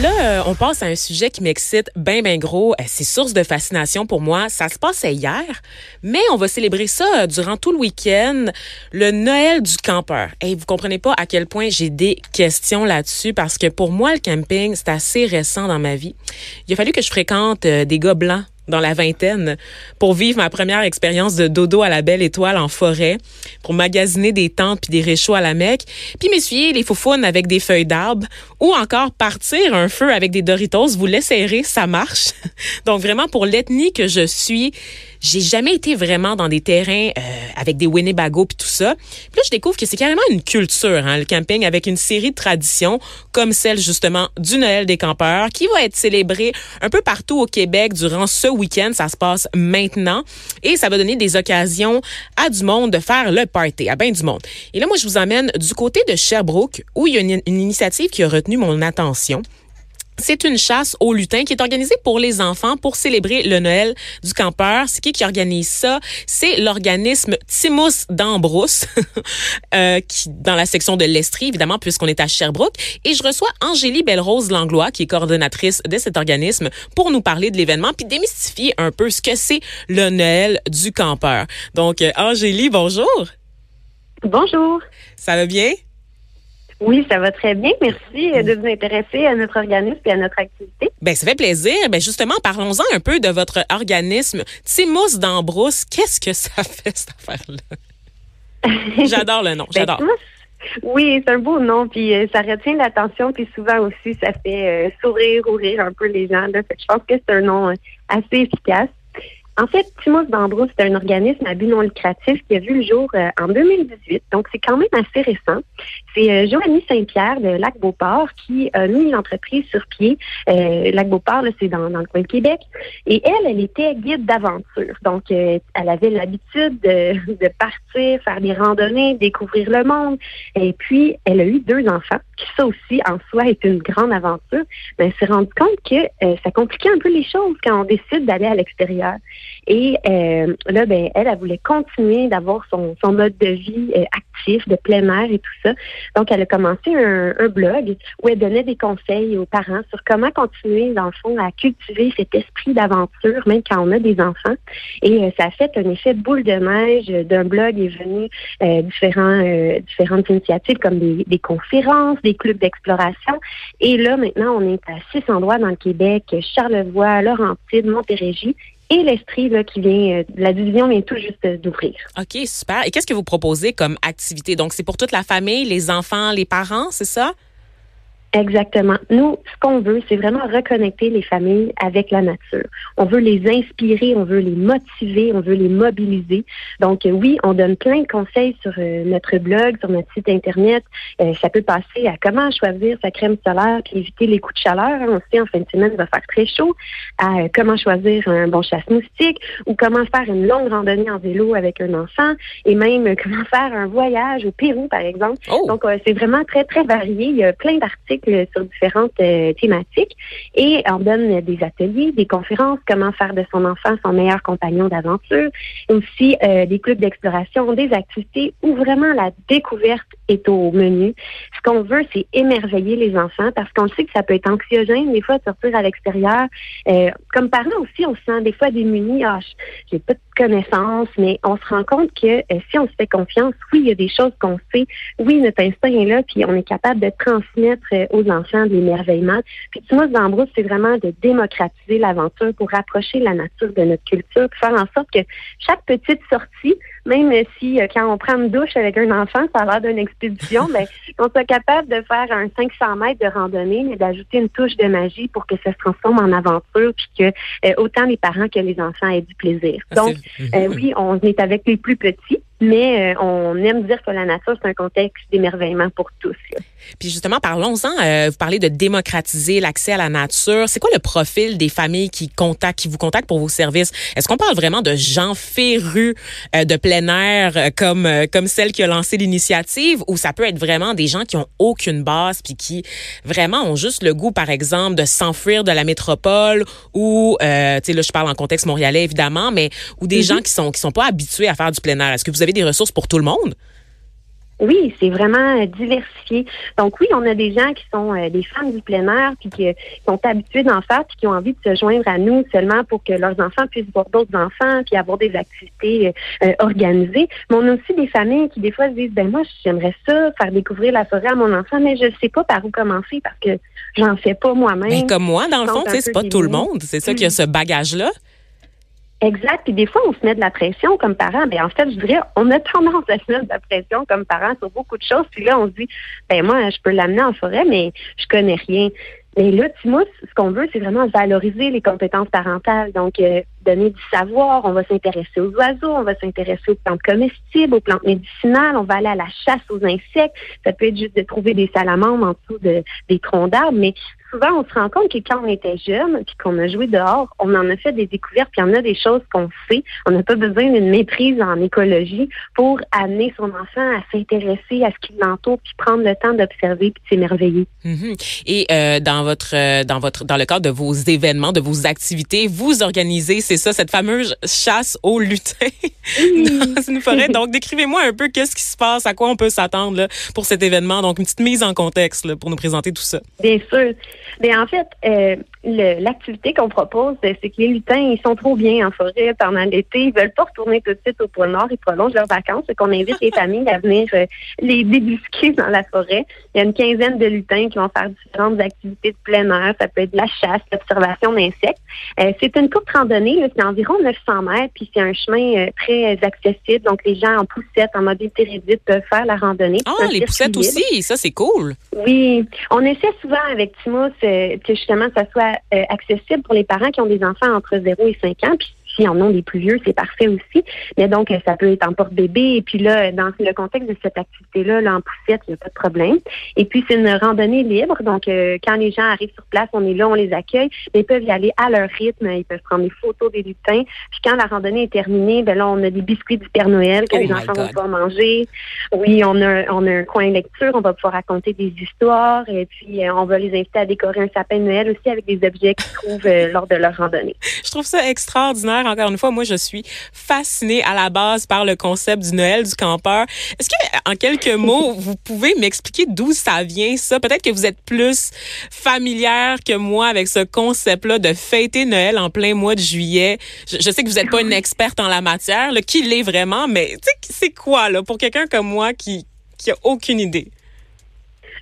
Là, euh, on passe à un sujet qui m'excite bien, bien gros. Euh, c'est source de fascination pour moi. Ça se passait hier, mais on va célébrer ça euh, durant tout le week-end, le Noël du campeur. Et vous comprenez pas à quel point j'ai des questions là-dessus parce que pour moi, le camping, c'est assez récent dans ma vie. Il a fallu que je fréquente des gars blancs dans la vingtaine pour vivre ma première expérience de dodo à la belle étoile en forêt, pour magasiner des tentes puis des réchauds à la Mecque, puis m'essuyer les foufounes avec des feuilles d'arbre ou encore partir un feu avec des Doritos, vous l'essayerez, ça marche. Donc vraiment pour l'ethnie que je suis, j'ai jamais été vraiment dans des terrains euh, avec des Winnebago puis tout ça. Puis là, je découvre que c'est carrément une culture, hein, le camping, avec une série de traditions comme celle justement du Noël des campeurs, qui va être célébrée un peu partout au Québec durant ce week-end. Ça se passe maintenant et ça va donner des occasions à du monde de faire le party, à bien du monde. Et là, moi, je vous emmène du côté de Sherbrooke où il y a une initiative qui a retenu mon attention. C'est une chasse au lutin qui est organisée pour les enfants pour célébrer le Noël du campeur. C'est qui qui organise ça? C'est l'organisme Timus d'Ambrousse, euh, qui dans la section de l'Estrie, évidemment, puisqu'on est à Sherbrooke. Et je reçois Angélie Belle-Rose Langlois, qui est coordonnatrice de cet organisme, pour nous parler de l'événement puis démystifier un peu ce que c'est le Noël du campeur. Donc, euh, Angélie, bonjour. Bonjour. Ça va bien? Oui, ça va très bien. Merci euh, de vous intéresser à notre organisme et à notre activité. Ben, ça fait plaisir. Ben, justement, parlons-en un peu de votre organisme. Timous d'Ambrousse, qu'est-ce que ça fait, cette affaire-là? J'adore le nom, ben, j'adore. oui, c'est un beau nom, puis euh, ça retient l'attention, puis souvent aussi, ça fait euh, sourire ou rire un peu les gens. Là. je pense que c'est un nom assez efficace. En fait, Timos d'Ambrousse, c'est un organisme à but non lucratif qui a vu le jour euh, en 2018, donc c'est quand même assez récent. C'est euh, Joanie Saint-Pierre de Lac-Beauport qui a mis l'entreprise sur pied. Euh, Lac-Beauport, c'est dans, le coin de Québec. Et elle, elle était guide d'aventure. Donc, elle avait l'habitude de, de, partir, faire des randonnées, découvrir le monde. Et puis, elle a eu deux enfants, qui ça aussi, en soi, est une grande aventure. Mais elle s'est rendue compte que ça compliquait un peu les choses quand on décide d'aller à l'extérieur. Et euh, là, ben, elle, elle voulait continuer d'avoir son, son mode de vie euh, actif, de plein air et tout ça. Donc, elle a commencé un, un, blog où elle donnait des conseils aux parents sur comment continuer, dans le fond, à cultiver cet esprit d'aventure, même quand on a des enfants. Et euh, ça a fait un effet boule de neige. D'un blog est venu différents, différentes initiatives comme des, des conférences, des clubs d'exploration. Et là, maintenant, on est à six endroits dans le Québec, Charlevoix, Laurentide, Montérégie et l'Estrie qui vient, euh, la division vient tout juste d'ouvrir. OK, super. Et qu'est-ce que vous proposez comme activité? Donc, c'est pour toute la famille, les enfants, les parents, c'est ça? Exactement. Nous, ce qu'on veut, c'est vraiment reconnecter les familles avec la nature. On veut les inspirer, on veut les motiver, on veut les mobiliser. Donc, euh, oui, on donne plein de conseils sur euh, notre blog, sur notre site Internet. Euh, ça peut passer à comment choisir sa crème solaire puis éviter les coups de chaleur. On sait, en fin de semaine, il va faire très chaud. À comment choisir un bon chasse-moustique ou comment faire une longue randonnée en vélo avec un enfant et même comment faire un voyage au Pérou, par exemple. Oh! Donc, c'est vraiment très, très varié. Il y a plein d'articles sur différentes euh, thématiques et on donne des ateliers, des conférences, comment faire de son enfant son meilleur compagnon d'aventure, aussi euh, des clubs d'exploration, des activités où vraiment la découverte est au menu. Ce qu'on veut, c'est émerveiller les enfants parce qu'on sait que ça peut être anxiogène des fois de sortir à l'extérieur. Euh, comme parents aussi, on se sent des fois démunis. Ah, j'ai pas de connaissances, mais on se rend compte que si on se fait confiance, oui, il y a des choses qu'on sait. Oui, notre instinct est là, puis on est capable de transmettre aux enfants de l'émerveillement. Puis Timos d'Ambrousse, c'est vraiment de démocratiser l'aventure pour rapprocher la nature de notre culture, faire en sorte que chaque petite sortie, même si euh, quand on prend une douche avec un enfant, ça a l'air d'une expédition, mais ben, on soit capable de faire un 500 mètres de randonnée, mais d'ajouter une touche de magie pour que ça se transforme en aventure, puis que euh, autant les parents que les enfants aient du plaisir. Ah, Donc, euh, oui, on est avec les plus petits, mais on aime dire que la nature, c'est un contexte d'émerveillement pour tous. Puis justement, parlons-en. Euh, vous parlez de démocratiser l'accès à la nature. C'est quoi le profil des familles qui contactent, qui vous contactent pour vos services? Est-ce qu'on parle vraiment de gens férus euh, de plein air euh, comme comme celle qui a lancé l'initiative, ou ça peut être vraiment des gens qui ont aucune base puis qui vraiment ont juste le goût, par exemple, de s'enfuir de la métropole, ou tu sais là, je parle en contexte montréalais évidemment, mais ou des mm-hmm. gens qui sont qui sont pas habitués à faire du plein air. Est-ce que vous avez des ressources pour tout le monde? Oui, c'est vraiment euh, diversifié. Donc oui, on a des gens qui sont euh, des femmes du plein air, puis qui, sont habitués d'en faire, puis qui ont envie de se joindre à nous seulement pour que leurs enfants puissent voir d'autres enfants, puis avoir des activités euh, organisées. Mais on a aussi des familles qui des fois se disent, ben moi, j'aimerais ça, faire découvrir la forêt à mon enfant, mais je ne sais pas par où commencer parce que j'en fais pas moi-même. Ben, comme moi, dans le fond, c'est pas tout le monde. C'est ça qui a ce bagage-là. Exact. Puis des fois, on se met de la pression comme parent. Mais ben, en fait, je dirais, on a tendance à se mettre de la pression comme parent sur beaucoup de choses. Puis là, on se dit, ben moi, je peux l'amener en forêt, mais je connais rien. Mais là, moi, ce qu'on veut, c'est vraiment valoriser les compétences parentales. Donc, euh, donner du savoir. On va s'intéresser aux oiseaux, on va s'intéresser aux plantes comestibles, aux plantes médicinales. On va aller à la chasse aux insectes. Ça peut être juste de trouver des salamandres en dessous de, des troncs d'arbres, mais souvent, on se rend compte que quand on était jeune, puis qu'on a joué dehors, on en a fait des découvertes, puis il y en a des choses qu'on sait. On n'a pas besoin d'une méprise en écologie pour amener son enfant à s'intéresser à ce qui l'entoure, puis prendre le temps d'observer, puis de s'émerveiller. Mm-hmm. Et euh, dans votre, euh, dans votre, dans le cadre de vos événements, de vos activités, vous organisez, c'est ça, cette fameuse chasse aux lutins dans une forêt. Donc, décrivez-moi un peu qu'est-ce qui se passe, à quoi on peut s'attendre pour cet événement. Donc, une petite mise en contexte là, pour nous présenter tout ça. Bien sûr. Mais en fait, euh, l'activité qu'on propose, c'est que les lutins, ils sont trop bien en forêt pendant l'été. Ils veulent pas retourner tout de suite au pôle Nord. Ils prolongent leurs vacances. C'est qu'on invite les familles à venir euh, les débusquer dans la forêt. Il y a une quinzaine de lutins qui vont faire différentes activités de plein air. Ça peut être de la chasse, l'observation d'insectes. Euh, c'est une courte randonnée. C'est environ 900 mètres. Puis c'est un chemin très accessible. Donc les gens en poussette, en mobilité réduite peuvent faire la randonnée. Ah, les poussettes aussi. Ça, c'est cool. Oui. On essaie souvent avec Timos que justement ça soit euh, accessible pour les parents qui ont des enfants entre 0 et 5 ans. Puis s'ils en ont des plus vieux, c'est parfait aussi. Mais donc, euh, ça peut être en porte-bébé. Et puis là, dans le contexte de cette activité-là, là, en poussette, il n'y a pas de problème. Et puis, c'est une randonnée libre. Donc, euh, quand les gens arrivent sur place, on est là, on les accueille. ils peuvent y aller à leur rythme. Ils peuvent prendre des photos des lutins. Puis quand la randonnée est terminée, ben là, on a des biscuits du Père Noël que oh les enfants vont pouvoir manger. Oui, on a, on a un coin lecture. On va pouvoir raconter des histoires. Et puis, euh, on va les inviter à décorer un sapin de Noël aussi avec des objets qu'ils trouvent lors de leur randonnée. Je trouve ça extraordinaire encore une fois, moi, je suis fascinée à la base par le concept du Noël du campeur. Est-ce que, en quelques mots, vous pouvez m'expliquer d'où ça vient, ça? Peut-être que vous êtes plus familière que moi avec ce concept-là de fêter Noël en plein mois de juillet. Je, sais que vous n'êtes pas une experte en la matière, là, qui l'est vraiment, mais c'est quoi, là, pour quelqu'un comme moi qui, qui a aucune idée?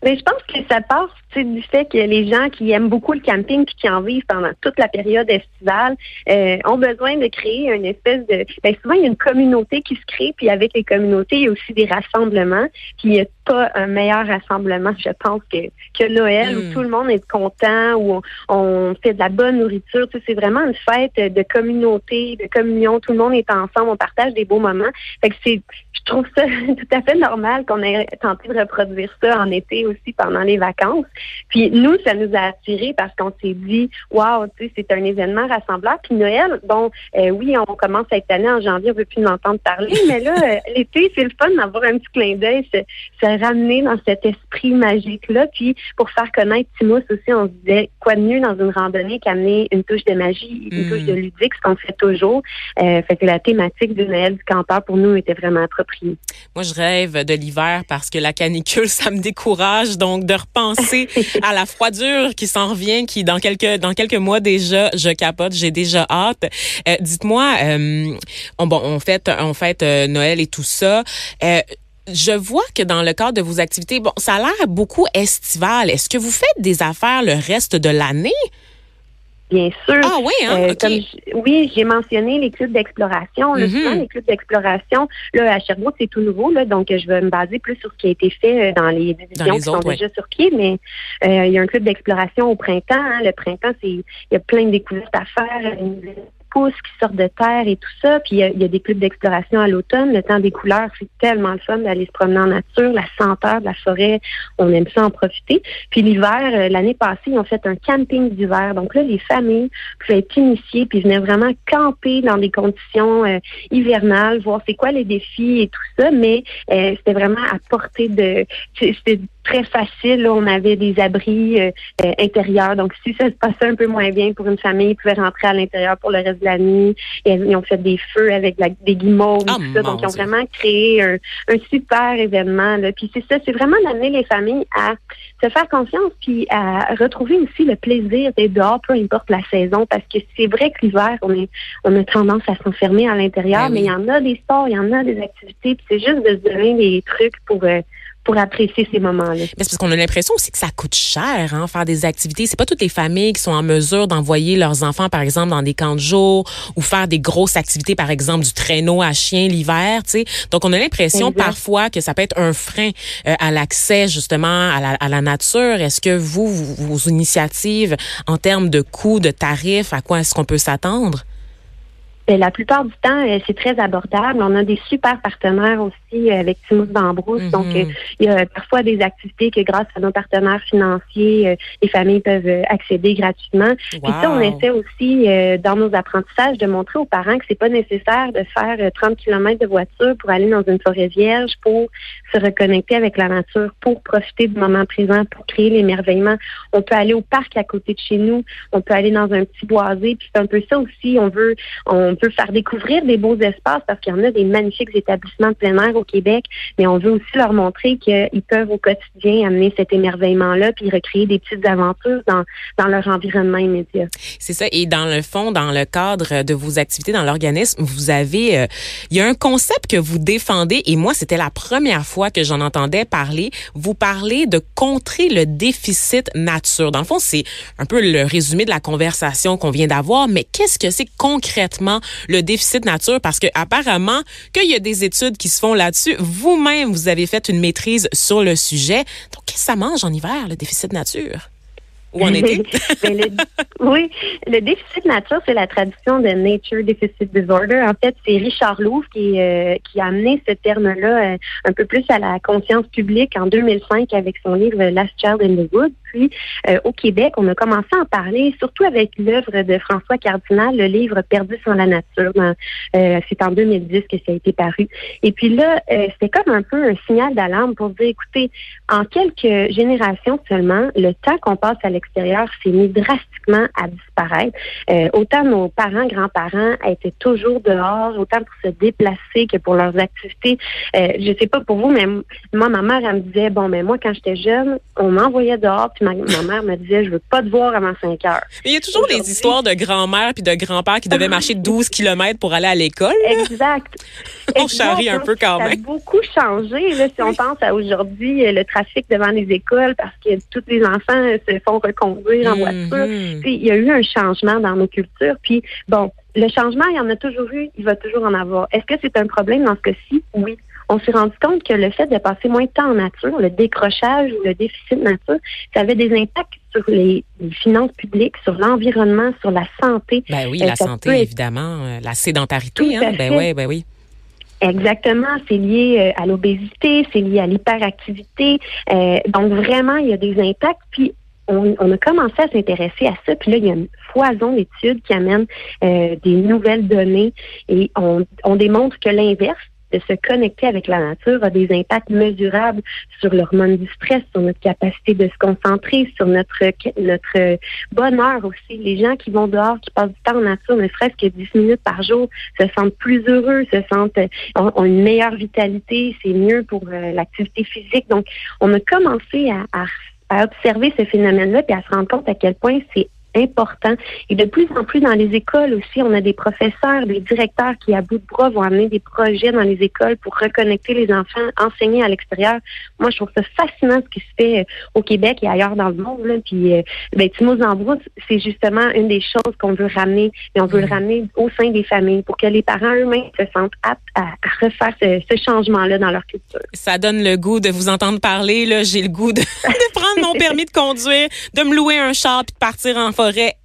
Mais je pense que ça passe du fait que les gens qui aiment beaucoup le camping puis qui en vivent pendant toute la période estivale euh, ont besoin de créer une espèce de... Ben souvent, il y a une communauté qui se crée, puis avec les communautés, il y a aussi des rassemblements. Puis il n'y a pas un meilleur rassemblement, je pense, que, que Noël, où hmm. tout le monde est content, où on, fait de la bonne nourriture. Tu sais, c'est vraiment une fête de communauté, de communion. Tout le monde est ensemble, on partage des beaux moments. Fait que c'est, je trouve ça tout à fait normal qu'on ait tenté de reproduire ça en été aussi pendant les vacances. Puis nous, ça nous a attirés parce qu'on s'est dit, waouh, tu sais, c'est un événement rassembleur. Puis Noël, bon, euh, oui, on commence cette année en janvier, on veut plus l'entendre parler, mais là, euh, l'été, c'est le fun d'avoir un petit clin d'œil, se, se, ramener dans cet esprit magique-là. Puis pour faire connaître Timos aussi, on se disait, quoi de mieux dans une randonnée qu'amener une touche de magie, une touche de hmm. ludique, ce qu'on fait toujours. Euh, fait que la thématique du Noël du campeur, pour nous, était vraiment appropriée. Moi, je rêve de l'hiver parce que la canicule, ça me décourage. Donc, de repenser à la froidure qui s'en revient, qui dans quelques dans quelques mois déjà, je capote, j'ai déjà hâte. Euh, dites-moi, euh, on, bon, on fête on fête euh, Noël et tout ça. je vois que dans le cadre de vos activités, bon, ça a l'air beaucoup estival. Est-ce que vous faites des affaires le reste de l'année? Bien sûr. Ah oui, hein? Euh, oui, j'ai mentionné les clubs d'exploration. Mm les clubs d'exploration, là, à Sherbrooke, c'est tout nouveau, là, donc je vais me baser plus sur ce qui a été fait euh, dans les divisions qui sont déjà sur pied, mais euh, il y a un club d'exploration au printemps. Hein. Le printemps, c'est il y a plein de découvertes à faire qui sortent de terre et tout ça. Puis il y, a, des clubs d'exploration à l'automne. Le temps des couleurs, c'est tellement le fun d'aller se promener en nature. La senteur de la forêt, on aime ça en profiter. Puis l'hiver, euh, l'année passée, ils ont fait un camping d'hiver. Donc là, les familles pouvaient être initiées puis venaient vraiment camper dans des conditions euh, hivernales, voir c'est quoi les défis et tout ça. Mais euh, c'était vraiment à portée de... C'était très facile. on avait des abris intérieurs. Donc, si ça se passait un peu moins bien pour une famille, ils pouvaient rentrer à l'intérieur pour le reste de la nuit. ils ont fait des feux avec des guimauves ah, tout ça. Donc, ils ont vraiment créé un, super événement. Là. Puis c'est ça, c'est vraiment d'amener les familles à se faire confiance puis à retrouver aussi le plaisir d'être dehors, peu importe la saison. Parce que c'est vrai que l'hiver, on, est, on a tendance à s'enfermer à l'intérieur, ben mais il y en a des sports, il y en a des activités. Puis c'est juste de se donner des trucs pour... Euh, pour apprécier ces moments-là. Mais c'est parce qu'on a l'impression aussi que ça coûte cher, hein, faire des activités. C'est pas toutes les familles qui sont en mesure d'envoyer leurs enfants, par exemple, dans des camps de jour ou faire des grosses activités, par exemple, du traîneau à chien l'hiver, tu sais. Donc, on a l'impression parfois que ça peut être un frein euh, à l'accès, justement, à la, à la nature. Est-ce que vous, vos initiatives en termes de coûts, de tarifs, à quoi est-ce qu'on peut s'attendre? Ben, la plupart du temps, euh, c'est très abordable. On a des super partenaires aussi euh, avec Timous Bambrousse. Donc, mhm. euh, il y a parfois des activités que grâce à nos partenaires financiers, les familles peuvent accéder gratuitement. Puis ça, on essaie aussi dans nos apprentissages de montrer aux parents que c'est pas nécessaire de faire 30 km de voiture pour aller dans une forêt vierge, pour se reconnecter avec la nature, pour profiter du moment présent, pour créer l'émerveillement. On peut aller au parc à côté de chez nous. On peut aller dans un petit boisé. Puis c'est un peu ça aussi. On veut, on peut faire découvrir des beaux espaces parce qu'il y en a des magnifiques établissements de plein air au Québec, mais on veut aussi leur montrer qu'ils peuvent au quotidien amener cet émerveillement-là puis recréer des petites aventures dans, dans leur environnement immédiat. C'est ça. Et dans le fond, dans le cadre de vos activités dans l'organisme, vous avez, euh, il y a un concept que vous défendez et moi, c'était la première fois que j'en entendais parler. Vous parlez de contrer le déficit nature. Dans le fond, c'est un peu le résumé de la conversation qu'on vient d'avoir, mais qu'est-ce que c'est concrètement le déficit nature parce que apparemment qu'il y a des études qui se font là-dessus. Vous-même, vous avez fait une maîtrise sur le sujet. Donc, qu'est-ce que ça mange en hiver, le déficit nature? En été? oui, le déficit nature, c'est la traduction de Nature Deficit Disorder. En fait, c'est Richard Louvre qui, euh, qui a amené ce terme-là euh, un peu plus à la conscience publique en 2005 avec son livre Last Child in the Woods. Puis, euh, au Québec, on a commencé à en parler, surtout avec l'œuvre de François Cardinal, le livre Perdu sur la nature. c'est en 2010 que ça a été paru. Et puis là, c'est comme un peu un signal d'alarme pour dire, écoutez, en quelques générations seulement, le temps qu'on passe à extérieur s'est mis drastiquement à disparaître. Euh, autant nos parents, grands-parents étaient toujours dehors, autant pour se déplacer que pour leurs activités. Euh, je sais pas pour vous, mais moi, ma mère, elle me disait, bon, mais moi, quand j'étais jeune, on m'envoyait dehors, puis ma, mère me disait, je veux pas te voir avant 5 heures. Mais il y a toujours les histoires de grand-mère puis de grand-père qui devaient marcher 12 kilomètres pour aller à l'école. Exact. on charrie un peu quand même. Ça a beaucoup changé, là, si on pense à aujourd'hui, euh, le trafic devant les écoles, parce que tous les enfants se font conduire en voiture. Mhm. il y a eu un changement dans nos cultures. Puis, bon, le changement, il y en a toujours eu, il va toujours en avoir. Est-ce que c'est un problème dans ce cas-ci? Oui. On s'est rendu compte que le fait de passer moins de temps en nature, le décrochage ou le déficit de nature, ça avait des impacts sur les, finances publiques, sur l'environnement, sur la santé. Ben oui, la santé, évidemment, euh, la sédentarité, hein? ben oui, ben oui. Exactement, c'est lié euh, à l'obésité, c'est lié à l'hyperactivité. Euh, donc vraiment, il y a des impacts. Puis on, a commencé à s'intéresser à ça. Puis là, il y a une foison d'études qui amènent euh, des nouvelles données et on, on démontre que l'inverse, de se connecter avec la nature a des impacts mesurables sur l'hormone du stress, sur notre capacité de se concentrer, sur notre notre bonheur aussi. Les gens qui vont dehors, qui passent du temps en nature, ne serait-ce que 10 minutes par jour, se sentent plus heureux, se sentent ont, une meilleure vitalité, c'est mieux pour euh, l'activité physique. Donc, on a commencé à à observer ce phénomène-là et à se rendre compte à quel point c'est important. Et de plus en plus dans les écoles aussi, on a des professeurs, des directeurs qui, à bout de bras, vont amener des projets dans les écoles pour reconnecter les enfants, enseigner à l'extérieur. Moi, je trouve ça fascinant ce qui se fait euh, au Québec et ailleurs dans le monde. Là. Puis, euh, ben, Timo c'est justement une des choses qu'on veut ramener, mais on veut le mm. ramener au sein des familles pour que les parents eux-mêmes se sentent aptes à, refaire ce, changement-là dans leur culture. Ça donne le goût de vous entendre parler. Là, j'ai le goût de, de prendre mon permis de conduire, de me louer un char puis de partir en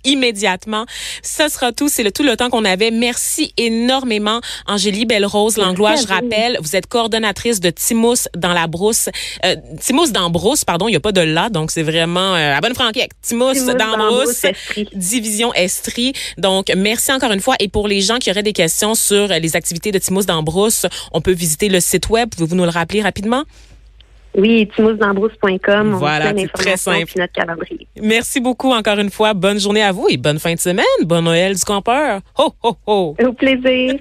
immédiatement. Ce sera tout. C'est le, tout le temps qu'on avait. Merci énormément, Angélie Belle-Rose Langlois. Je rappelle, vous êtes coordonnatrice de Timous dans la brousse. Euh, Timous dans brousse, pardon. Il n'y a pas de là, donc c'est vraiment euh, à bonne franquette. Timous, dans, brousse, division Estrie. Donc, merci encore une fois. Et pour les gens qui auraient des questions sur les activités de Timous dans brousse, on peut visiter le site web. Pouvez-vous nous le rappeler rapidement? Oui, timousdambrousse.com. Voilà, c'est très simple. Notre calendrier. Merci beaucoup encore une fois. Bonne journée à vous et bonne fin de semaine. Bon Noël du campeur. Ho, ho, ho. Au plaisir.